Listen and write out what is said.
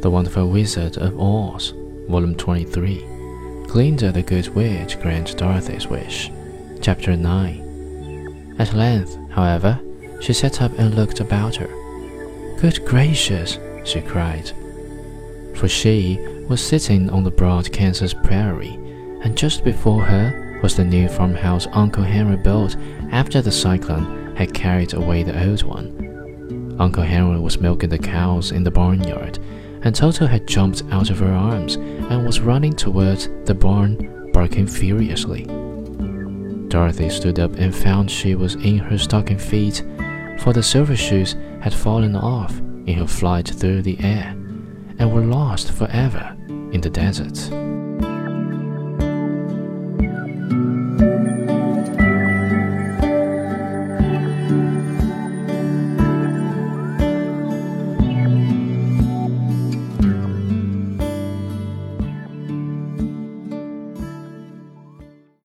The Wonderful Wizard of Oz, Volume 23. Glinda the Good Witch grants Dorothy's wish. Chapter 9. At length, however, she sat up and looked about her. Good gracious, she cried. For she was sitting on the broad Kansas prairie, and just before her was the new farmhouse Uncle Henry built after the cyclone had carried away the old one. Uncle Henry was milking the cows in the barnyard, and Toto had jumped out of her arms and was running towards the barn, barking furiously. Dorothy stood up and found she was in her stocking feet, for the silver shoes had fallen off in her flight through the air and were lost forever in the desert.